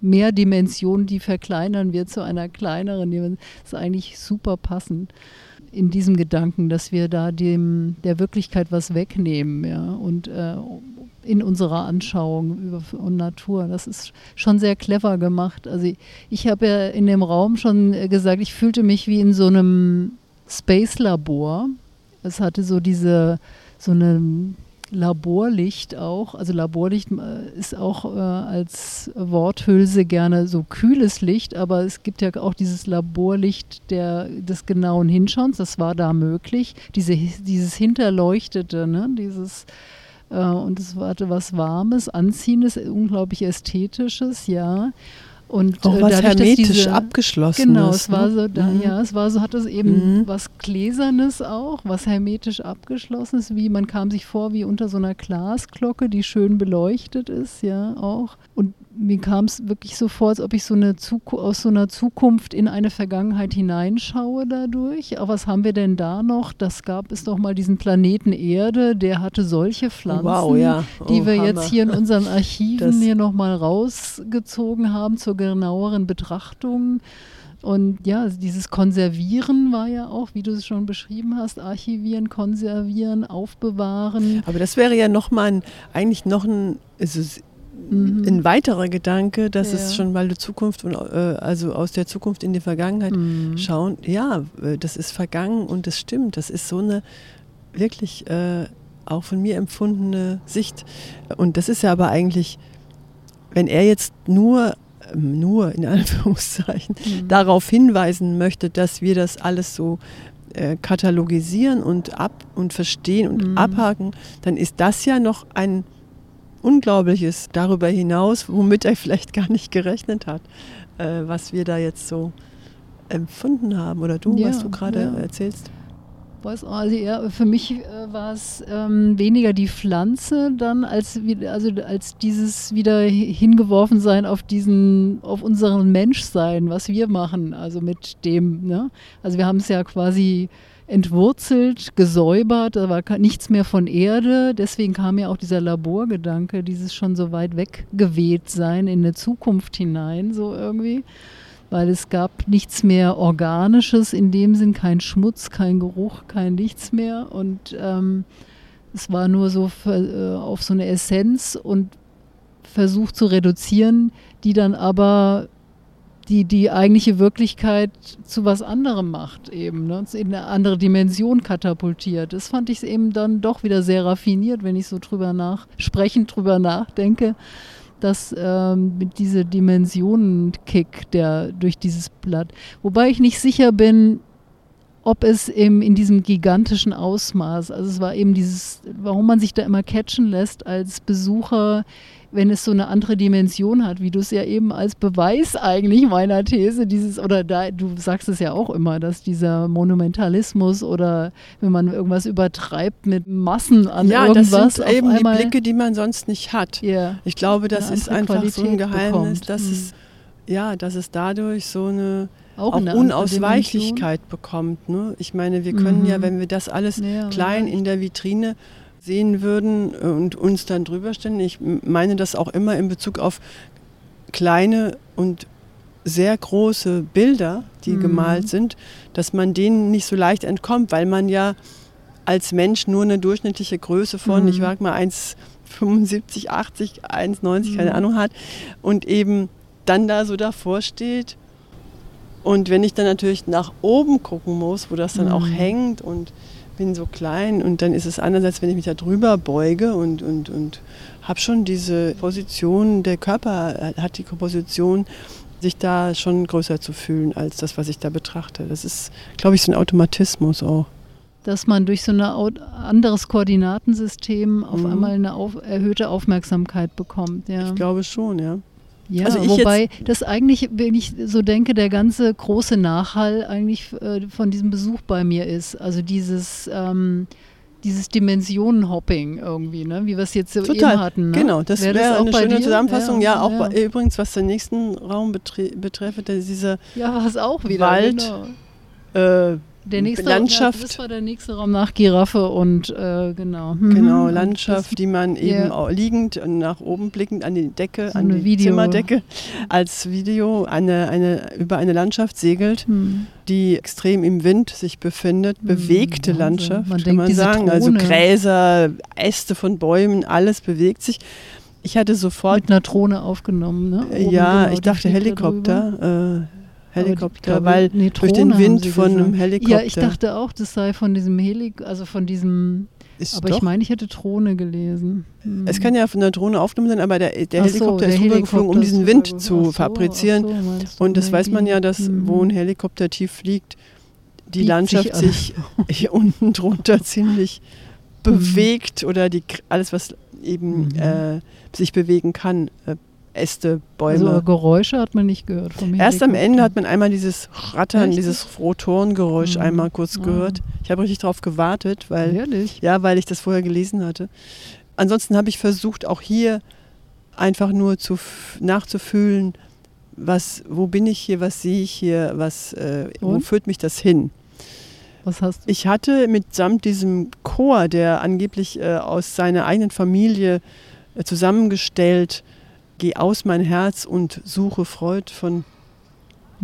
[SPEAKER 1] Mehrdimension, die verkleinern wir zu einer kleineren. Das ist eigentlich super passend in diesem Gedanken, dass wir da dem der Wirklichkeit was wegnehmen, ja, und äh, in unserer Anschauung über und Natur. Das ist schon sehr clever gemacht. Also ich, ich habe ja in dem Raum schon gesagt, ich fühlte mich wie in so einem Space-Labor. Es hatte so diese so eine Laborlicht auch, also Laborlicht äh, ist auch äh, als Worthülse gerne so kühles Licht, aber es gibt ja auch dieses Laborlicht der, des genauen Hinschauens, das war da möglich, Diese, dieses Hinterleuchtete, ne? dieses äh, und es hatte was Warmes, Anziehendes, unglaublich Ästhetisches, ja. Und
[SPEAKER 2] auch äh, was dadurch, hermetisch diese, abgeschlossen
[SPEAKER 1] Genau, es war ne? so, da, mhm. ja, es war so, hat es eben mhm. was Gläsernes auch, was hermetisch abgeschlossen ist, wie man kam sich vor wie unter so einer Glasglocke, die schön beleuchtet ist, ja, auch. Und mir kam es wirklich so vor, als ob ich so eine aus so einer Zukunft in eine Vergangenheit hineinschaue dadurch. Aber was haben wir denn da noch? Das gab es doch mal diesen Planeten Erde, der hatte solche Pflanzen,
[SPEAKER 2] wow, ja. oh,
[SPEAKER 1] die wir
[SPEAKER 2] Hammer.
[SPEAKER 1] jetzt hier in unseren Archiven das hier nochmal rausgezogen haben zur genaueren Betrachtung. Und ja, dieses Konservieren war ja auch, wie du es schon beschrieben hast, archivieren, konservieren, aufbewahren.
[SPEAKER 2] Aber das wäre ja nochmal eigentlich noch ein, also mhm. ein weiterer Gedanke, dass ja. es schon mal die Zukunft und äh, also aus der Zukunft in die Vergangenheit mhm. schauen. Ja, äh, das ist vergangen und das stimmt. Das ist so eine wirklich äh, auch von mir empfundene Sicht. Und das ist ja aber eigentlich, wenn er jetzt nur ähm, nur in Anführungszeichen mhm. darauf hinweisen möchte, dass wir das alles so äh, katalogisieren und ab und verstehen und mhm. abhaken, dann ist das ja noch ein Unglaubliches darüber hinaus, womit er vielleicht gar nicht gerechnet hat, äh, was wir da jetzt so empfunden haben oder du, ja, was du gerade ja. erzählst.
[SPEAKER 1] Also eher, für mich äh, war es ähm, weniger die Pflanze dann als also als dieses wieder hingeworfen sein auf diesen auf unseren Menschsein, was wir machen, also mit dem. Ne? Also wir haben es ja quasi entwurzelt, gesäubert, da war nichts mehr von Erde. Deswegen kam ja auch dieser Laborgedanke, dieses schon so weit weggeweht sein in eine Zukunft hinein, so irgendwie. weil es gab nichts mehr Organisches in dem Sinn, kein Schmutz, kein Geruch, kein nichts mehr. Und ähm, es war nur so äh, auf so eine Essenz und versucht zu reduzieren, die dann aber die die eigentliche Wirklichkeit zu was anderem macht eben, ne? in eine andere Dimension katapultiert. Das fand ich eben dann doch wieder sehr raffiniert, wenn ich so drüber nach, sprechend drüber nachdenke, dass ähm, diese Dimensionenkick, der durch dieses Blatt, wobei ich nicht sicher bin, ob es eben in diesem gigantischen Ausmaß, also es war eben dieses, warum man sich da immer catchen lässt als Besucher wenn es so eine andere Dimension hat, wie du es ja eben als Beweis eigentlich meiner These, dieses, oder da, du sagst es ja auch immer, dass dieser Monumentalismus oder wenn man irgendwas übertreibt mit Massen an
[SPEAKER 2] ja,
[SPEAKER 1] irgendwas.
[SPEAKER 2] Ja, das sind eben die Blicke, die man sonst nicht hat.
[SPEAKER 1] Yeah,
[SPEAKER 2] ich glaube, das ist einfach
[SPEAKER 1] Qualität
[SPEAKER 2] so ein Geheimnis,
[SPEAKER 1] bekommt.
[SPEAKER 2] dass
[SPEAKER 1] hm.
[SPEAKER 2] es ja, dass es dadurch so eine
[SPEAKER 1] auch,
[SPEAKER 2] auch
[SPEAKER 1] eine
[SPEAKER 2] Unausweichlichkeit bekommt. Ne? Ich meine, wir können
[SPEAKER 1] Mhm.
[SPEAKER 2] ja, wenn wir das alles
[SPEAKER 1] Ja,
[SPEAKER 2] klein in der Vitrine sehen würden und uns dann drüber stellen, ich meine das auch immer in Bezug auf kleine und sehr große Bilder, die
[SPEAKER 1] Mhm.
[SPEAKER 2] gemalt sind, dass man denen nicht so leicht entkommt, weil man ja als Mensch nur eine durchschnittliche Größe von,
[SPEAKER 1] Mhm.
[SPEAKER 2] ich sag mal 1,75, 80, 1,90, keine
[SPEAKER 1] Mhm.
[SPEAKER 2] Ahnung hat und eben dann da so davor steht. Und wenn ich dann natürlich nach oben gucken muss, wo das dann auch
[SPEAKER 1] Mhm.
[SPEAKER 2] hängt und bin so klein und dann ist es anders, als wenn ich mich da drüber beuge und, und, und habe schon diese Position, der Körper hat die Position, sich da schon größer zu fühlen als das, was ich da betrachte. Das ist, glaube ich, so ein Automatismus auch.
[SPEAKER 1] dass man durch so ein anderes Koordinatensystem auf
[SPEAKER 2] Mhm.
[SPEAKER 1] einmal eine auf, erhöhte Aufmerksamkeit bekommt. Ja.
[SPEAKER 2] Ich glaube schon, ja.
[SPEAKER 1] Ja,
[SPEAKER 2] Also
[SPEAKER 1] wobei das eigentlich, wenn ich so denke, der ganze große Nachhall eigentlich äh, von diesem Besuch bei mir ist. Also dieses, ähm, dieses Dimensionenhopping irgendwie, ne? wie wir es jetzt so
[SPEAKER 2] Total,
[SPEAKER 1] eben hatten. Ne?
[SPEAKER 2] Genau, das
[SPEAKER 1] Wär
[SPEAKER 2] wäre
[SPEAKER 1] auch
[SPEAKER 2] eine
[SPEAKER 1] bei
[SPEAKER 2] schöne
[SPEAKER 1] dir?
[SPEAKER 2] Zusammenfassung. Ja, auch
[SPEAKER 1] ja.
[SPEAKER 2] Bei, übrigens, was den nächsten Raum betre betreffe, dieser
[SPEAKER 1] Ja, auch wieder.
[SPEAKER 2] Wald,
[SPEAKER 1] Genau.
[SPEAKER 2] äh,
[SPEAKER 1] Der nächste
[SPEAKER 2] Landschaft.
[SPEAKER 1] Das war der nächste Raum nach Giraffe und äh, genau. Mhm.
[SPEAKER 2] Genau, Landschaft, die man eben auch liegend und nach oben blickend an die Decke,
[SPEAKER 1] So
[SPEAKER 2] an die
[SPEAKER 1] Video.
[SPEAKER 2] Zimmerdecke als Video eine, eine, über eine Landschaft segelt,
[SPEAKER 1] Das, hm.
[SPEAKER 2] die extrem im Wind sich befindet,
[SPEAKER 1] Hm,
[SPEAKER 2] bewegte
[SPEAKER 1] Wahnsinn.
[SPEAKER 2] Landschaft,
[SPEAKER 1] Man
[SPEAKER 2] kann
[SPEAKER 1] denkt,
[SPEAKER 2] man sagen. Also
[SPEAKER 1] Drohne.
[SPEAKER 2] Gräser, Äste von Bäumen, alles bewegt sich. Ich hatte sofort,
[SPEAKER 1] Mit einer Drohne aufgenommen, ne? Oben,
[SPEAKER 2] ja,
[SPEAKER 1] genau,
[SPEAKER 2] ich dachte Helikopter, Helikopter,
[SPEAKER 1] glaube,
[SPEAKER 2] weil durch den Wind von einem Helikopter
[SPEAKER 1] Ja, ich dachte auch, das sei von diesem Helik, also von diesem.
[SPEAKER 2] ist
[SPEAKER 1] aber
[SPEAKER 2] doch,
[SPEAKER 1] ich meine, ich hätte Drohne gelesen. Hm.
[SPEAKER 2] es kann ja von der Drohne aufgenommen sein, aber der, der
[SPEAKER 1] Ach so,
[SPEAKER 2] Helikopter
[SPEAKER 1] der
[SPEAKER 2] ist rübergeflogen, um
[SPEAKER 1] Helikopter
[SPEAKER 2] diesen Wind
[SPEAKER 1] rübergeflogen.
[SPEAKER 2] zu
[SPEAKER 1] so,
[SPEAKER 2] fabrizieren.
[SPEAKER 1] so,
[SPEAKER 2] Und das weiß man ja, dass
[SPEAKER 1] Mhm.
[SPEAKER 2] wo ein Helikopter tief fliegt, die
[SPEAKER 1] Biegt
[SPEAKER 2] Landschaft
[SPEAKER 1] sich
[SPEAKER 2] sich, hier unten drunter ziemlich
[SPEAKER 1] Mhm.
[SPEAKER 2] bewegt oder die, alles, was eben
[SPEAKER 1] Mhm.
[SPEAKER 2] äh, sich bewegen kann, äh, Äste, Bäume.
[SPEAKER 1] Also Geräusche hat man nicht gehört vom
[SPEAKER 2] Erst am. Ende hat man einmal dieses Rattern,
[SPEAKER 1] Echt?
[SPEAKER 2] dieses Rotorengeräusch
[SPEAKER 1] Mhm.
[SPEAKER 2] einmal kurz
[SPEAKER 1] Ah.
[SPEAKER 2] gehört. Ich habe richtig darauf gewartet, weil
[SPEAKER 1] Ehrlich?
[SPEAKER 2] ja, weil ich das vorher gelesen hatte. Ansonsten habe ich versucht, auch hier einfach nur zu nachzufühlen, was, wo bin ich hier, was sehe ich hier, was, äh, wo führt mich das hin?
[SPEAKER 1] Was hast du?
[SPEAKER 2] Ich hatte mitsamt diesem Chor, der angeblich äh, aus seiner eigenen Familie äh, zusammengestellt, Geh aus mein Herz und suche Freud von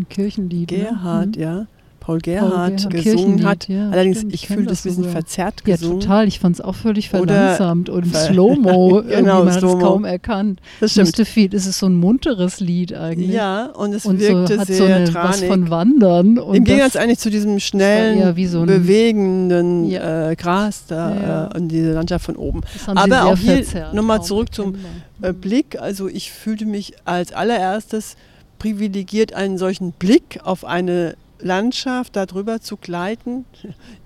[SPEAKER 1] Kirchenlied.
[SPEAKER 2] Gerhard,
[SPEAKER 1] ne?
[SPEAKER 2] ja, Paul Gerhard
[SPEAKER 1] Gerhard,
[SPEAKER 2] gesungen
[SPEAKER 1] Kirchenlied,
[SPEAKER 2] hat.
[SPEAKER 1] ja,
[SPEAKER 2] Allerdings,
[SPEAKER 1] stimmt,
[SPEAKER 2] ich
[SPEAKER 1] ich
[SPEAKER 2] fühle
[SPEAKER 1] das
[SPEAKER 2] ein bisschen
[SPEAKER 1] sogar.
[SPEAKER 2] verzerrt
[SPEAKER 1] Ja,
[SPEAKER 2] gesungen.
[SPEAKER 1] total. Ich fand es auch völlig
[SPEAKER 2] Oder
[SPEAKER 1] verlangsamt und
[SPEAKER 2] ver-
[SPEAKER 1] Slow-Mo.
[SPEAKER 2] Genau,
[SPEAKER 1] Irgendwie, man hat es kaum erkannt.
[SPEAKER 2] Das stimmt.
[SPEAKER 1] Müsste viel. Es ist so ein munteres Lied eigentlich.
[SPEAKER 2] Ja, und es
[SPEAKER 1] und
[SPEAKER 2] wirkte
[SPEAKER 1] so hat
[SPEAKER 2] sehr
[SPEAKER 1] so eine,
[SPEAKER 2] tranig.
[SPEAKER 1] was von Wandern. Und
[SPEAKER 2] Im Gegensatz eigentlich zu diesem schnellen,
[SPEAKER 1] so
[SPEAKER 2] bewegenden
[SPEAKER 1] Ja.
[SPEAKER 2] äh, Gras da
[SPEAKER 1] Ja.
[SPEAKER 2] äh, und diese Landschaft von oben. aber auch hier nochmal zurück zum. Äh, Blick, also ich fühlte mich als allererstes privilegiert, einen solchen Blick auf eine Landschaft darüber zu gleiten.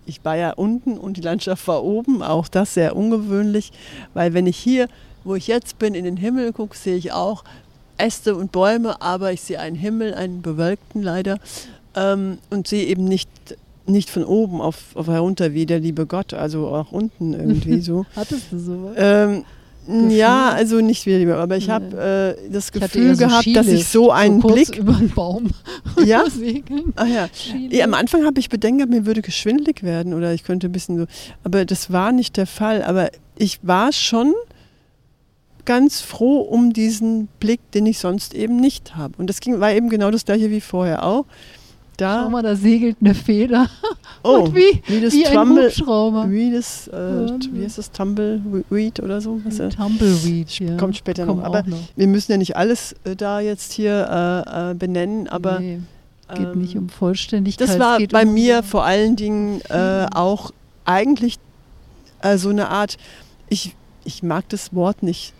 [SPEAKER 2] Ich war ja unten und die Landschaft war oben, auch das sehr ungewöhnlich, weil wenn ich hier, wo ich jetzt bin, in den Himmel gucke, sehe ich auch Äste und Bäume, aber ich sehe einen Himmel, einen bewölkten leider, ähm, und sehe eben nicht, nicht von oben auf, auf herunter wie der liebe Gott, also auch unten irgendwie so.
[SPEAKER 1] Hattest du sowas?
[SPEAKER 2] Ähm,
[SPEAKER 1] Gefühl?
[SPEAKER 2] ja, also nicht wie lieber, aber ich habe äh, das Gefühl
[SPEAKER 1] so
[SPEAKER 2] gehabt, dass ich
[SPEAKER 1] Skilift,
[SPEAKER 2] so einen
[SPEAKER 1] kurz
[SPEAKER 2] Blick.
[SPEAKER 1] über den Baum
[SPEAKER 2] Ja?
[SPEAKER 1] segeln.
[SPEAKER 2] Ach ja. ja, am Anfang habe ich Bedenken gehabt, mir würde geschwindelig werden oder ich könnte ein bisschen so. Aber das war nicht der Fall. Aber ich war schon ganz froh um diesen Blick, den ich sonst eben nicht habe. Und das ging, war eben genau das gleiche wie vorher auch. Da,
[SPEAKER 1] Schau mal, da segelt eine Feder.
[SPEAKER 2] oh,
[SPEAKER 1] Und wie,
[SPEAKER 2] wie das
[SPEAKER 1] wie ein
[SPEAKER 2] Trumble,
[SPEAKER 1] Hubschrauber.
[SPEAKER 2] wie das, äh,
[SPEAKER 1] Ja.
[SPEAKER 2] wie heißt das, Tumbleweed oder so? Was, äh,
[SPEAKER 1] Tumbleweed, ja.
[SPEAKER 2] kommt später
[SPEAKER 1] Kommt
[SPEAKER 2] noch. Aber
[SPEAKER 1] noch.
[SPEAKER 2] wir müssen ja nicht alles äh, da jetzt hier äh, äh, benennen, aber
[SPEAKER 1] nee, geht
[SPEAKER 2] ähm,
[SPEAKER 1] nicht um Vollständigkeit.
[SPEAKER 2] Das war bei
[SPEAKER 1] um
[SPEAKER 2] mir vor allen Dingen äh, auch eigentlich so eine Art, ich, ich mag das Wort nicht,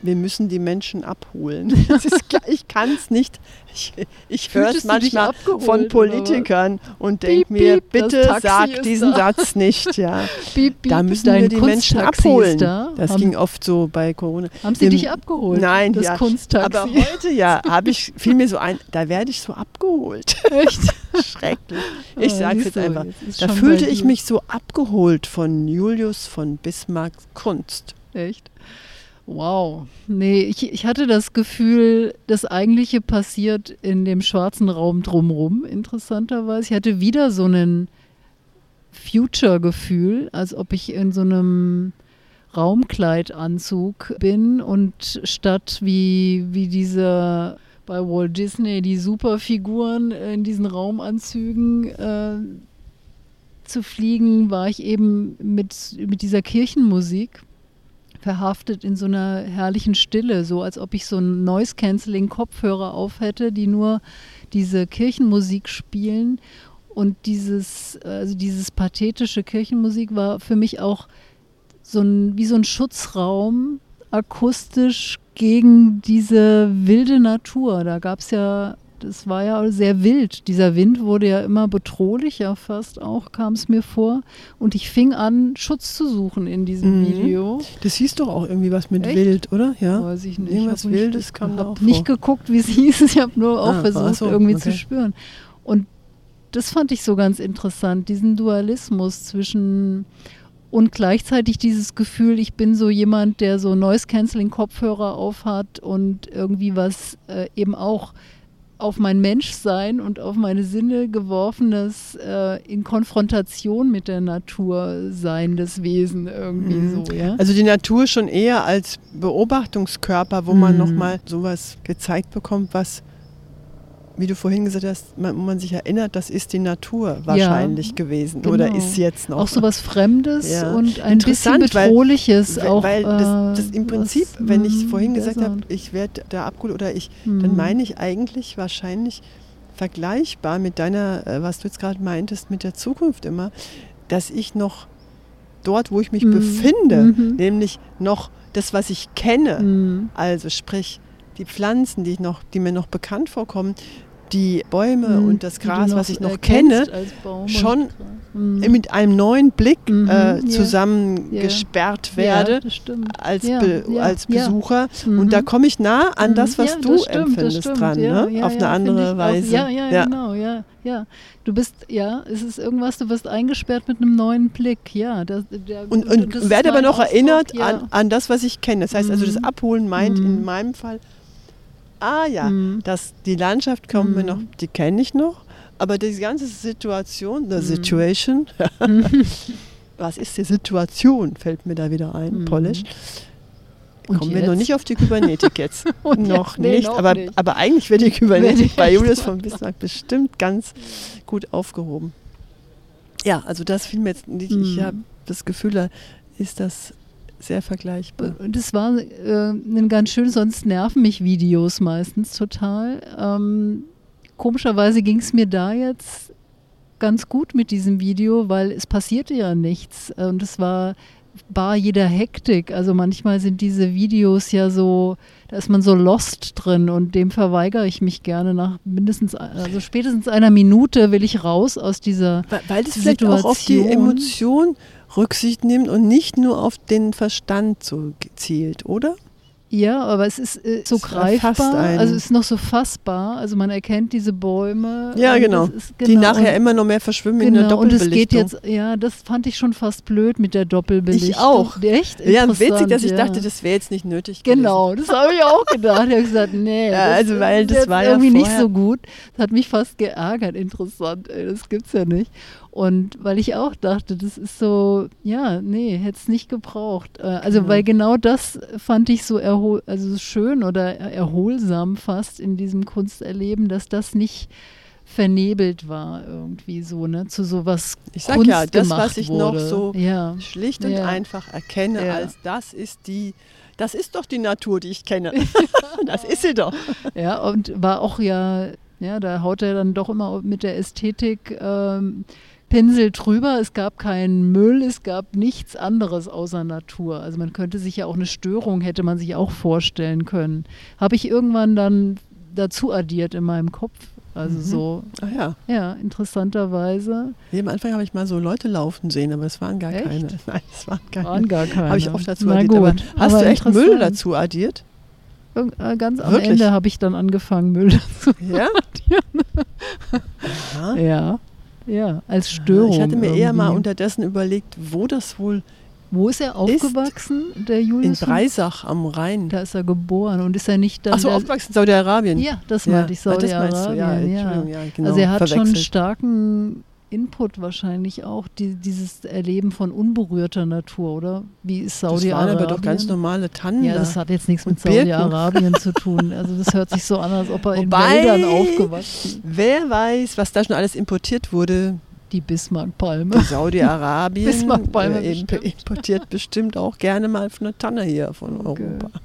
[SPEAKER 2] wir müssen die Menschen abholen. Klar, ich kann es nicht. Ich, ich höre es manchmal von Politikern und denke mir, bitte sag diesen
[SPEAKER 1] da.
[SPEAKER 2] Satz nicht. Ja.
[SPEAKER 1] Piep, piep,
[SPEAKER 2] Da müssen wir die Menschen abholen.
[SPEAKER 1] Da.
[SPEAKER 2] Das
[SPEAKER 1] haben,
[SPEAKER 2] ging oft so bei Corona.
[SPEAKER 1] haben sie
[SPEAKER 2] Im-
[SPEAKER 1] dich abgeholt?
[SPEAKER 2] Nein,
[SPEAKER 1] das
[SPEAKER 2] ja.
[SPEAKER 1] Kunsttaxi.
[SPEAKER 2] Aber heute ja, habe ich fiel mir so ein, da werde ich so abgeholt.
[SPEAKER 1] Echt?
[SPEAKER 2] Schrecklich. Ich
[SPEAKER 1] Ah,
[SPEAKER 2] sage es jetzt einfach.
[SPEAKER 1] jetzt
[SPEAKER 2] Da fühlte ich mich so abgeholt von Julius von Bismarcks Kunst.
[SPEAKER 1] Echt? Wow. Nee, ich, ich hatte das Gefühl, das Eigentliche passiert in dem schwarzen Raum drumrum, interessanterweise. Ich hatte wieder so ein Future-Gefühl, als ob ich in so einem Raumkleidanzug bin und statt wie, wie diese bei Walt Disney die Superfiguren in diesen Raumanzügen äh, zu fliegen, war ich eben mit, mit dieser Kirchenmusik verhaftet in so einer herrlichen Stille, so als ob ich so einen Noise-Canceling-Kopfhörer auf hätte, die nur diese Kirchenmusik spielen. Und dieses, also dieses pathetische Kirchenmusik war für mich auch so ein, wie so ein Schutzraum, akustisch gegen diese wilde Natur. Da gab es ja, das war ja sehr wild. Dieser Wind wurde ja immer bedrohlicher fast auch, kam es mir vor. Und ich fing an, Schutz zu suchen in diesem
[SPEAKER 2] Mhm.
[SPEAKER 1] Video.
[SPEAKER 2] Das hieß doch auch irgendwie was mit
[SPEAKER 1] Echt?
[SPEAKER 2] Wild, oder? Ja.
[SPEAKER 1] Weiß ich nicht.
[SPEAKER 2] Irgendwas
[SPEAKER 1] Ich hab nicht-
[SPEAKER 2] Wildes kam da auch
[SPEAKER 1] nicht
[SPEAKER 2] vor.
[SPEAKER 1] geguckt, wie es hieß. Ich habe nur auch
[SPEAKER 2] Ah,
[SPEAKER 1] versucht,
[SPEAKER 2] so,
[SPEAKER 1] irgendwie
[SPEAKER 2] okay.
[SPEAKER 1] zu spüren. Und das fand ich so ganz interessant, diesen Dualismus zwischen und gleichzeitig dieses Gefühl, ich bin so jemand, der so Noise-Canceling-Kopfhörer aufhat und irgendwie was äh, eben auch auf mein Menschsein und auf meine Sinne geworfenes äh, in Konfrontation mit der Natur seiendes Wesen irgendwie
[SPEAKER 2] Mhm.
[SPEAKER 1] so, ja.
[SPEAKER 2] Also die Natur schon eher als Beobachtungskörper, wo man
[SPEAKER 1] Mhm.
[SPEAKER 2] nochmal sowas gezeigt bekommt, was, wie du vorhin gesagt hast, man, wo man sich erinnert, das ist die Natur wahrscheinlich gewesen oder
[SPEAKER 1] genau.
[SPEAKER 2] ist jetzt noch.
[SPEAKER 1] Auch so was Fremdes
[SPEAKER 2] Ja.
[SPEAKER 1] und ein bisschen Bedrohliches
[SPEAKER 2] weil,
[SPEAKER 1] auch.
[SPEAKER 2] weil das, das
[SPEAKER 1] äh,
[SPEAKER 2] im Prinzip,
[SPEAKER 1] was,
[SPEAKER 2] wenn ich
[SPEAKER 1] mm,
[SPEAKER 2] vorhin gesagt habe, ich werde da abgeholt oder ich,
[SPEAKER 1] Mm.
[SPEAKER 2] dann meine ich eigentlich wahrscheinlich vergleichbar mit deiner, äh, was du jetzt gerade meintest, mit der Zukunft immer, dass ich noch dort, wo ich mich
[SPEAKER 1] Mhm.
[SPEAKER 2] befinde,
[SPEAKER 1] Mhm.
[SPEAKER 2] nämlich noch das, was ich kenne,
[SPEAKER 1] Mm.
[SPEAKER 2] also sprich die Pflanzen, die, ich noch, die mir noch bekannt vorkommen, die Bäume
[SPEAKER 1] Mm.
[SPEAKER 2] und das Gras, was ich noch
[SPEAKER 1] erkennst
[SPEAKER 2] kenne, schon.
[SPEAKER 1] Mm.
[SPEAKER 2] mit einem neuen Blick
[SPEAKER 1] Mhm,
[SPEAKER 2] äh,
[SPEAKER 1] ja.
[SPEAKER 2] zusammengesperrt werde
[SPEAKER 1] Ja, das stimmt.
[SPEAKER 2] als,
[SPEAKER 1] Ja,
[SPEAKER 2] Be
[SPEAKER 1] ja,
[SPEAKER 2] als
[SPEAKER 1] ja.
[SPEAKER 2] Besucher.
[SPEAKER 1] Mhm.
[SPEAKER 2] Und da komme ich nah an das,
[SPEAKER 1] Mhm.
[SPEAKER 2] was
[SPEAKER 1] Ja,
[SPEAKER 2] du
[SPEAKER 1] das stimmt, das
[SPEAKER 2] empfindest dran,
[SPEAKER 1] ja,
[SPEAKER 2] ne?
[SPEAKER 1] ja,
[SPEAKER 2] auf eine
[SPEAKER 1] ja,
[SPEAKER 2] andere
[SPEAKER 1] ich auch.
[SPEAKER 2] Weise.
[SPEAKER 1] Ja, ja, genau, ja, ja. Du bist, ja, es ist irgendwas, du wirst eingesperrt mit einem neuen Blick, ja. Das, der,
[SPEAKER 2] Und, und
[SPEAKER 1] das
[SPEAKER 2] werde aber noch
[SPEAKER 1] Ausdruck,
[SPEAKER 2] erinnert
[SPEAKER 1] ja.
[SPEAKER 2] an, an das, was ich kenne. Das heißt also, das
[SPEAKER 1] Mhm.
[SPEAKER 2] Abholen meint in
[SPEAKER 1] Mhm.
[SPEAKER 2] meinem Fall, ah ja,
[SPEAKER 1] Mhm.
[SPEAKER 2] dass die Landschaft kommt mir
[SPEAKER 1] Mhm.
[SPEAKER 2] noch, die kenne ich noch, aber die ganze Situation, the
[SPEAKER 1] Mhm.
[SPEAKER 2] situation, was ist die Situation, fällt mir da wieder ein,
[SPEAKER 1] Mhm.
[SPEAKER 2] Polish.
[SPEAKER 1] Und
[SPEAKER 2] Kommen wir noch nicht auf die Kybernetik jetzt. Noch
[SPEAKER 1] jetzt? Nee,
[SPEAKER 2] nicht, aber,
[SPEAKER 1] nicht.
[SPEAKER 2] aber eigentlich wird die Kybernetik bei Julius von Bismarck bestimmt ganz gut aufgehoben. Ja, also das fiel mir jetzt nicht. Ich
[SPEAKER 1] Mhm.
[SPEAKER 2] habe das Gefühl, da ist das sehr vergleichbar.
[SPEAKER 1] Und es war äh, ein ganz schön, sonst nerven mich Videos meistens total. Ähm, komischerweise ging es mir da jetzt ganz gut mit diesem Video, weil es passierte ja nichts. Und es war bar jeder Hektik. Also manchmal sind diese Videos ja so, da ist man so lost drin und dem verweigere ich mich gerne nach mindestens, also spätestens einer Minute will ich raus aus dieser
[SPEAKER 2] Weil, weil das vielleicht auch auf die
[SPEAKER 1] Situation.
[SPEAKER 2] Emotion Rücksicht nimmt und nicht nur auf den Verstand so zielt, oder?
[SPEAKER 1] Ja, aber es ist äh, so
[SPEAKER 2] Es
[SPEAKER 1] greifbar, also es ist noch so fassbar. Also man erkennt diese Bäume.
[SPEAKER 2] Ja, genau.
[SPEAKER 1] Ist,
[SPEAKER 2] Die nachher immer noch mehr verschwimmen in der
[SPEAKER 1] genau, und es geht
[SPEAKER 2] Doppelbelichtung.
[SPEAKER 1] jetzt, ja, das fand ich schon fast blöd mit der Doppelbelichtung.
[SPEAKER 2] Ich auch.
[SPEAKER 1] Echt?
[SPEAKER 2] ja, witzig, dass ich
[SPEAKER 1] ja.
[SPEAKER 2] dachte, das wäre jetzt nicht nötig
[SPEAKER 1] Genau, das habe ich auch gedacht. Ich habe gesagt, nee,
[SPEAKER 2] Ja,
[SPEAKER 1] das
[SPEAKER 2] also, weil das war ja
[SPEAKER 1] irgendwie nicht
[SPEAKER 2] vorher-
[SPEAKER 1] so gut. Das hat mich fast geärgert. Interessant, ey, das gibt's ja nicht. Und weil ich auch dachte, das ist so, ja, nee, hätte es nicht gebraucht. Äh, also, genau. weil genau das fand ich so erhol also schön oder erholsam fast in diesem Kunsterleben, dass das nicht vernebelt war irgendwie so, ne, zu sowas
[SPEAKER 2] Ich sag Kunst ja, das, was ich wurde. noch so ja. schlicht und ja. einfach erkenne, ja. als das ist die, das ist doch die Natur, die ich kenne. das ist sie doch.
[SPEAKER 1] Ja, und war auch ja, ja, da haut er dann doch immer mit der Ästhetik ähm, Pinsel drüber. Es gab keinen Müll, es gab nichts anderes außer Natur. Also man könnte sich ja auch eine Störung, hätte man sich auch vorstellen können. Habe ich irgendwann dann dazu addiert in meinem Kopf. Also mhm. so,
[SPEAKER 2] Ach ja.
[SPEAKER 1] ja, interessanterweise.
[SPEAKER 2] Nee, am Anfang habe ich mal so Leute laufen sehen, aber es waren gar echt? keine. Nein, es waren, keine.
[SPEAKER 1] waren gar keine.
[SPEAKER 2] Habe ich auch dazu Na addiert. Gut, aber hast aber du echt Müll dazu addiert?
[SPEAKER 1] Äh, ganz am Wirklich? Ende habe ich dann angefangen, Müll dazu
[SPEAKER 2] ja?
[SPEAKER 1] addieren. ja. Ja, als Störung.
[SPEAKER 2] Ich hatte mir irgendwie. eher mal unterdessen überlegt, wo das wohl
[SPEAKER 1] wo ist er aufgewachsen,
[SPEAKER 2] ist
[SPEAKER 1] der Julius?
[SPEAKER 2] In Breisach am Rhein.
[SPEAKER 1] Da ist er geboren und ist er nicht dann.
[SPEAKER 2] Achso, aufgewachsen in Saudi-Arabien.
[SPEAKER 1] Ja, das meinte ich, Saudi-Arabien. Ja, ja. ja genau, also er hat verwechselt. schon starken Input wahrscheinlich auch, die, dieses Erleben von unberührter Natur, oder? Wie ist Saudi-Arabien? Das
[SPEAKER 2] waren aber doch ganz normale Tannen.
[SPEAKER 1] Ja, das hat jetzt nichts mit Saudi-Arabien zu tun. Also das hört sich so an, als ob er Wobei, in Wäldern aufgewachsen ist.
[SPEAKER 2] Wer weiß, was da schon alles importiert wurde
[SPEAKER 1] die Bismarckpalme.
[SPEAKER 2] Saudi-Arabien Bismarckpalme äh, importiert bestimmt auch gerne mal eine Tanne hier von okay. Europa.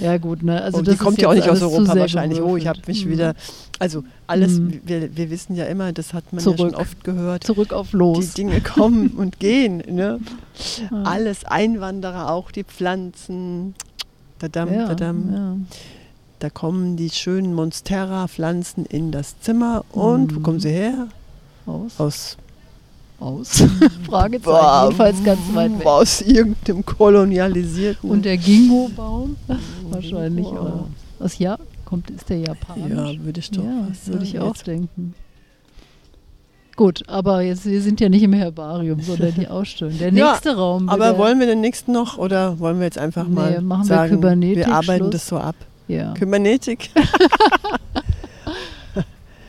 [SPEAKER 1] Ja gut, ne? Also
[SPEAKER 2] die kommt ja auch nicht aus Europa wahrscheinlich. Oh, ich habe mich mhm. wieder, also alles, mhm. wir, wir wissen ja immer, das hat man Zurück. ja schon oft gehört.
[SPEAKER 1] Zurück auf los.
[SPEAKER 2] Die Dinge kommen und gehen. Ne? Ja. Alles Einwanderer, auch die Pflanzen. Dadam, ja, dadam. Ja. Da kommen die schönen Monstera-Pflanzen in das Zimmer und mhm. wo kommen sie her?
[SPEAKER 1] Aus?
[SPEAKER 2] Aus.
[SPEAKER 1] Aus? Fragezeichen, Boah, jedenfalls ganz weit weg.
[SPEAKER 2] Aus irgendeinem kolonialisierten.
[SPEAKER 1] Und der Gingo-Baum? Wahrscheinlich auch. Aus ja kommt, ist der japanisch?
[SPEAKER 2] Ja, würde ich doch.
[SPEAKER 1] Ja, würde ich auch jetzt. denken. Gut, aber jetzt, wir sind ja nicht im Herbarium, sondern die Ausstellung. Der nächste ja, Raum.
[SPEAKER 2] Aber wollen wir den nächsten noch oder wollen wir jetzt einfach nee, mal machen sagen, wir, Kybernetik, wir arbeiten Schluss. das so ab?
[SPEAKER 1] Ja.
[SPEAKER 2] Kybernetik.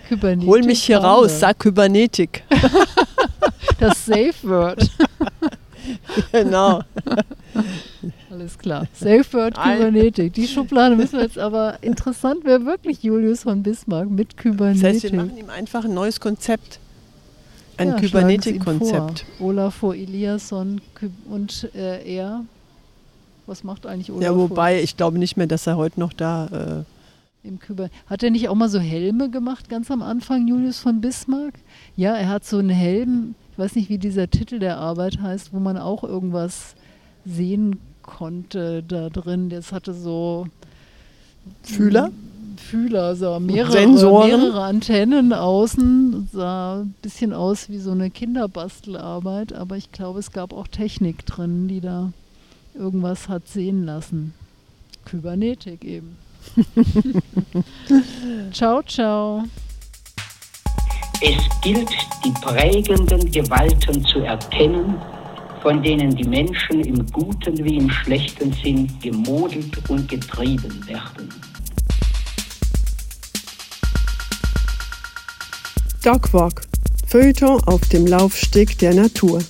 [SPEAKER 1] Kybernetik.
[SPEAKER 2] Hol mich hier raus, sag Kybernetik.
[SPEAKER 1] das Safe Word.
[SPEAKER 2] genau.
[SPEAKER 1] Alles klar. Safe Word Kybernetik. Die Schublade müssen wir jetzt aber interessant wäre wirklich Julius von Bismarck mit Kybernetik. Das heißt,
[SPEAKER 2] wir machen ihm einfach ein neues Konzept. Ein ja, Kybernetik-Konzept.
[SPEAKER 1] Olafur Eliasson und äh, er. Was macht eigentlich Olafur?
[SPEAKER 2] Ja, wobei ich glaube nicht mehr, dass er heute noch da äh,
[SPEAKER 1] im Küber. Hat er nicht auch mal so Helme gemacht, ganz am Anfang, Julius von Bismarck? Ja, er hat so einen Helm, ich weiß nicht, wie dieser Titel der Arbeit heißt, wo man auch irgendwas sehen konnte da drin. Das hatte so
[SPEAKER 2] Fühler?
[SPEAKER 1] Fühler, so mehrere, Sensoren. mehrere Antennen außen, sah ein bisschen aus wie so eine Kinderbastelarbeit, aber ich glaube, es gab auch Technik drin, die da irgendwas hat sehen lassen. Kybernetik eben. ciao, ciao.
[SPEAKER 3] Es gilt, die prägenden Gewalten zu erkennen, von denen die Menschen im guten wie im schlechten Sinn gemodelt und getrieben werden.
[SPEAKER 2] Dogwalk, Feuilleton auf dem Laufsteg der Natur.